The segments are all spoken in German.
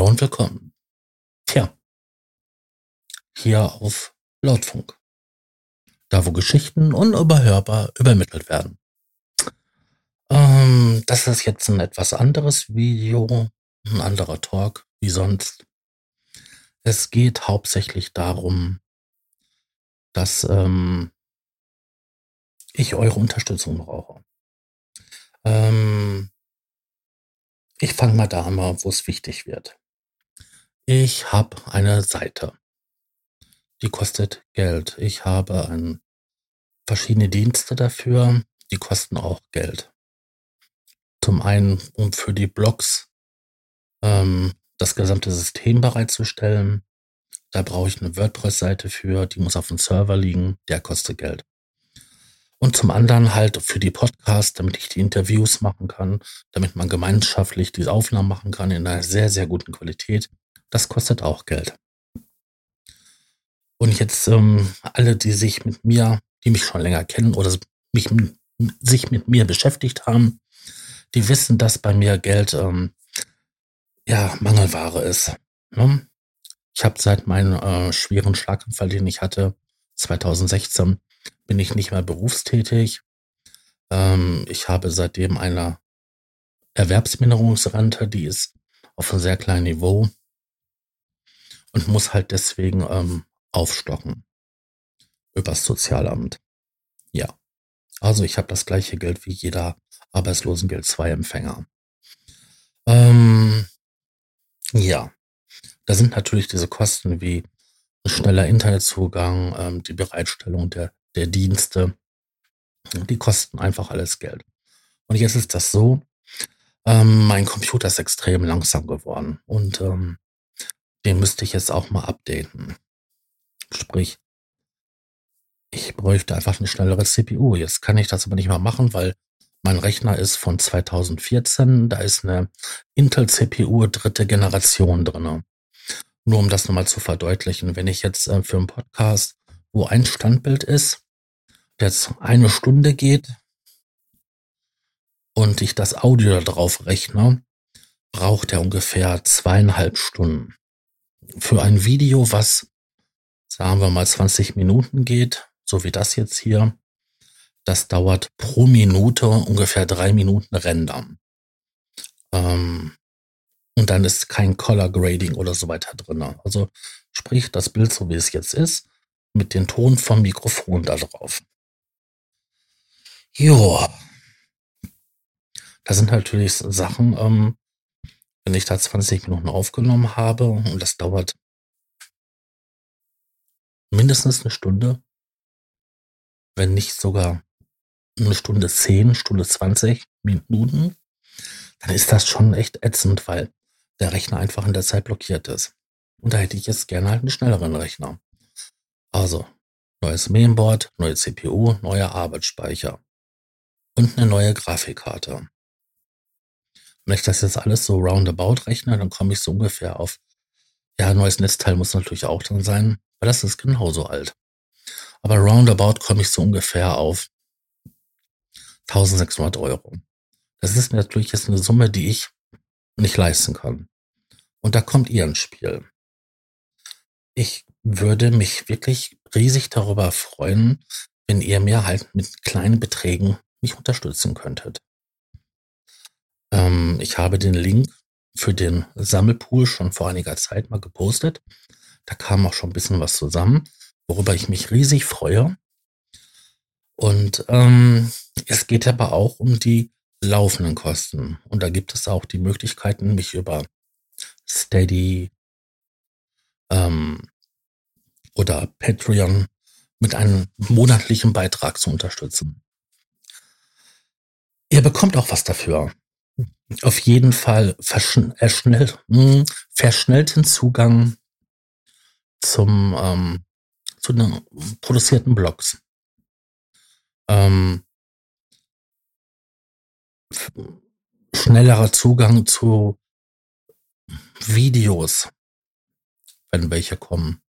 Hallo und willkommen. Tja, hier auf Lautfunk. Da, wo Geschichten unüberhörbar übermittelt werden. Ähm, das ist jetzt ein etwas anderes Video, ein anderer Talk wie sonst. Es geht hauptsächlich darum, dass ähm, ich eure Unterstützung brauche. Ähm, ich fange mal da an, wo es wichtig wird. Ich habe eine Seite. Die kostet Geld. Ich habe ein, verschiedene Dienste dafür. Die kosten auch Geld. Zum einen, um für die Blogs ähm, das gesamte System bereitzustellen. Da brauche ich eine WordPress-Seite für, die muss auf dem Server liegen, der kostet Geld. Und zum anderen halt für die Podcasts, damit ich die Interviews machen kann, damit man gemeinschaftlich diese Aufnahmen machen kann in einer sehr, sehr guten Qualität. Das kostet auch Geld. Und jetzt ähm, alle, die sich mit mir, die mich schon länger kennen oder mich, sich mit mir beschäftigt haben, die wissen, dass bei mir Geld ähm, ja Mangelware ist. Ne? Ich habe seit meinem äh, schweren Schlaganfall, den ich hatte, 2016, bin ich nicht mehr berufstätig. Ähm, ich habe seitdem eine Erwerbsminderungsrente, die ist auf einem sehr kleinen Niveau und muss halt deswegen ähm, aufstocken übers Sozialamt. Ja, also ich habe das gleiche Geld wie jeder Arbeitslosengeld 2 Empfänger. Ähm, ja, da sind natürlich diese Kosten wie schneller Internetzugang, ähm, die Bereitstellung der, der Dienste, die kosten einfach alles Geld. Und jetzt ist das so, ähm, mein Computer ist extrem langsam geworden und ähm, den müsste ich jetzt auch mal updaten. Sprich, ich bräuchte einfach eine schnellere CPU. Jetzt kann ich das aber nicht mehr machen, weil mein Rechner ist von 2014. Da ist eine Intel CPU dritte Generation drinne. Nur um das nochmal zu verdeutlichen, wenn ich jetzt äh, für einen Podcast, wo ein Standbild ist, der jetzt eine Stunde geht und ich das Audio da drauf rechne, braucht er ungefähr zweieinhalb Stunden. Für ein Video, was, sagen wir mal, 20 Minuten geht, so wie das jetzt hier, das dauert pro Minute ungefähr drei Minuten rendern. Ähm, und dann ist kein Color Grading oder so weiter drin. Also sprich das Bild so wie es jetzt ist, mit dem Ton vom Mikrofon da drauf. Jo. Da sind natürlich Sachen, ähm, wenn ich da 20 Minuten aufgenommen habe und das dauert mindestens eine Stunde, wenn nicht sogar eine Stunde 10, Stunde 20 Minuten, dann ist das schon echt ätzend, weil der Rechner einfach in der Zeit blockiert ist. Und da hätte ich jetzt gerne halt einen schnelleren Rechner. Also, neues Mainboard, neue CPU, neuer Arbeitsspeicher und eine neue Grafikkarte. Wenn ich das jetzt alles so roundabout rechne, dann komme ich so ungefähr auf, ja, neues Netzteil muss natürlich auch drin sein, weil das ist genauso alt. Aber roundabout komme ich so ungefähr auf 1600 Euro. Das ist natürlich jetzt eine Summe, die ich nicht leisten kann. Und da kommt ihr ins Spiel. Ich würde mich wirklich riesig darüber freuen, wenn ihr mir halt mit kleinen Beträgen mich unterstützen könntet. Ähm, ich habe den Link für den Sammelpool schon vor einiger Zeit mal gepostet. Da kam auch schon ein bisschen was zusammen, worüber ich mich riesig freue. Und ähm, es geht aber auch um die laufenden Kosten. Und da gibt es auch die Möglichkeiten, mich über Steady ähm, oder Patreon mit einem monatlichen Beitrag zu unterstützen. Ihr bekommt auch was dafür. Auf jeden Fall verschnell, hm, verschnellten Zugang zum ähm, zu den produzierten Blogs. Ähm, schnellerer Zugang zu Videos, wenn welche kommen.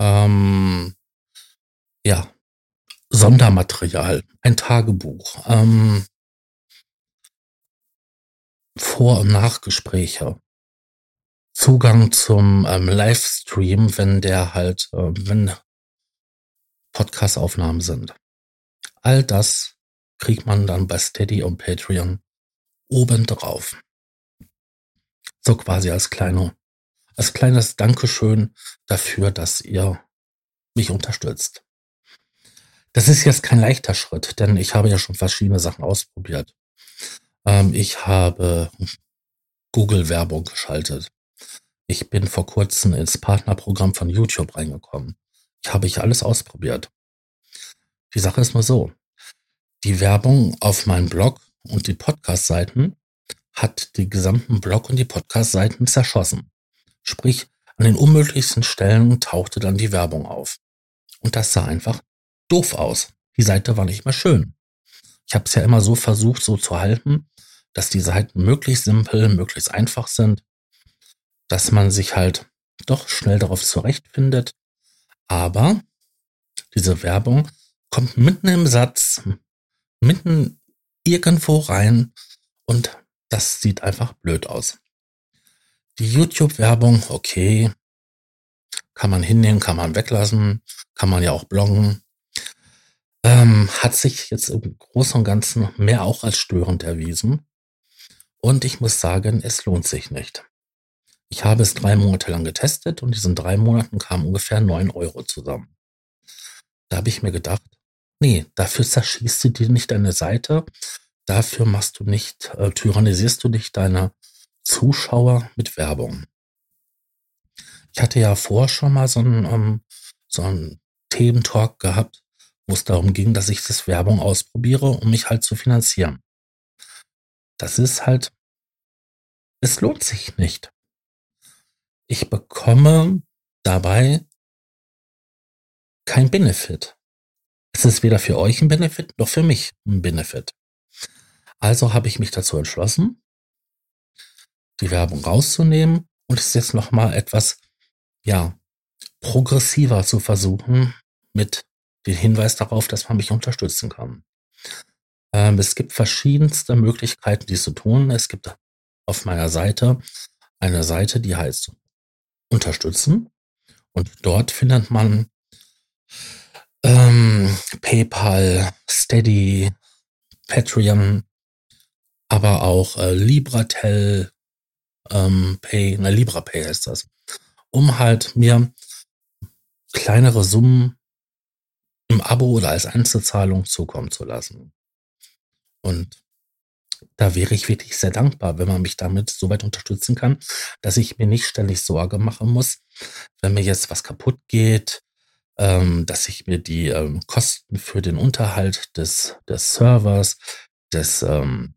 Ähm, ja, Sondermaterial, ein Tagebuch, ähm, Vor- und Nachgespräche, Zugang zum ähm, Livestream, wenn der halt, äh, wenn Podcast-Aufnahmen sind. All das kriegt man dann bei Steady und Patreon obendrauf. So quasi als kleine, als kleines Dankeschön dafür, dass ihr mich unterstützt. Das ist jetzt kein leichter Schritt, denn ich habe ja schon verschiedene Sachen ausprobiert. Ähm, ich habe Google-Werbung geschaltet. Ich bin vor kurzem ins Partnerprogramm von YouTube reingekommen. Ich habe ich alles ausprobiert. Die Sache ist nur so. Die Werbung auf meinem Blog und die Podcast-Seiten hat die gesamten Blog und die Podcast-Seiten zerschossen. Sprich, an den unmöglichsten Stellen tauchte dann die Werbung auf. Und das sah einfach doof aus. Die Seite war nicht mehr schön. Ich habe es ja immer so versucht, so zu halten, dass die Seiten möglichst simpel, möglichst einfach sind, dass man sich halt doch schnell darauf zurechtfindet. Aber diese Werbung kommt mitten im Satz, mitten irgendwo rein und das sieht einfach blöd aus. Die YouTube-Werbung, okay, kann man hinnehmen, kann man weglassen, kann man ja auch bloggen. Ähm, hat sich jetzt im Großen und Ganzen mehr auch als störend erwiesen. Und ich muss sagen, es lohnt sich nicht. Ich habe es drei Monate lang getestet und in diesen drei Monaten kamen ungefähr neun Euro zusammen. Da habe ich mir gedacht, nee, dafür zerschießt du dir nicht deine Seite, dafür machst du nicht, äh, tyrannisierst du nicht deine Zuschauer mit Werbung. Ich hatte ja vorher schon mal so einen, ähm, so einen Thementalk gehabt, wo es darum ging, dass ich das Werbung ausprobiere, um mich halt zu finanzieren das ist halt, es lohnt sich nicht. Ich bekomme dabei kein Benefit. Es ist weder für euch ein Benefit noch für mich ein Benefit. Also habe ich mich dazu entschlossen, die Werbung rauszunehmen und es jetzt nochmal etwas, ja, progressiver zu versuchen mit dem Hinweis darauf, dass man mich unterstützen kann. Ähm, es gibt verschiedenste Möglichkeiten, dies zu tun. Es gibt auf meiner Seite eine Seite, die heißt Unterstützen. Und dort findet man ähm, PayPal, Steady, Patreon, aber auch äh, LibraTel, ähm, Pay, na LibraPay heißt das, um halt mir kleinere Summen im Abo oder als Einzelzahlung zukommen zu lassen. Und da wäre ich wirklich sehr dankbar, wenn man mich damit so weit unterstützen kann, dass ich mir nicht ständig Sorge machen muss, wenn mir jetzt was kaputt geht, ähm, dass ich mir die ähm, Kosten für den Unterhalt des, des Servers, des, ähm,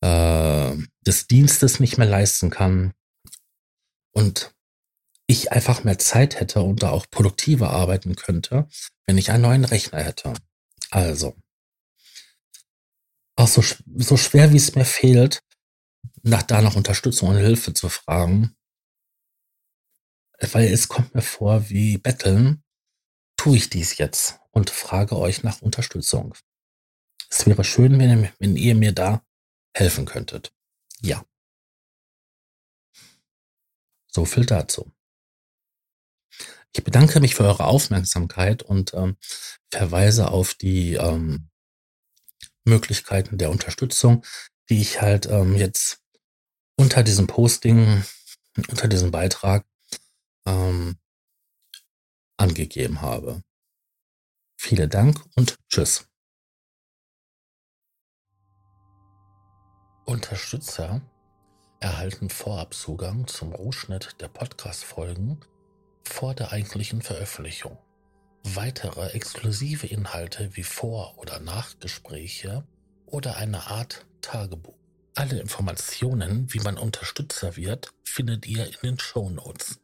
äh, des Dienstes nicht mehr leisten kann. Und ich einfach mehr Zeit hätte und da auch produktiver arbeiten könnte, wenn ich einen neuen Rechner hätte. Also, auch so, so schwer wie es mir fehlt, nach da nach Unterstützung und Hilfe zu fragen, weil es kommt mir vor wie Betteln, tue ich dies jetzt und frage euch nach Unterstützung. Es wäre schön, wenn, wenn ihr mir da helfen könntet. Ja. So viel dazu. Ich bedanke mich für eure Aufmerksamkeit und ähm, verweise auf die ähm, Möglichkeiten der Unterstützung, die ich halt ähm, jetzt unter diesem Posting, unter diesem Beitrag ähm, angegeben habe. Vielen Dank und tschüss. Unterstützer erhalten Vorabzugang zum Rohschnitt der Podcast-Folgen vor der eigentlichen Veröffentlichung. Weitere exklusive Inhalte wie Vor- oder Nachgespräche oder eine Art Tagebuch. Alle Informationen, wie man Unterstützer wird, findet ihr in den Show Notes.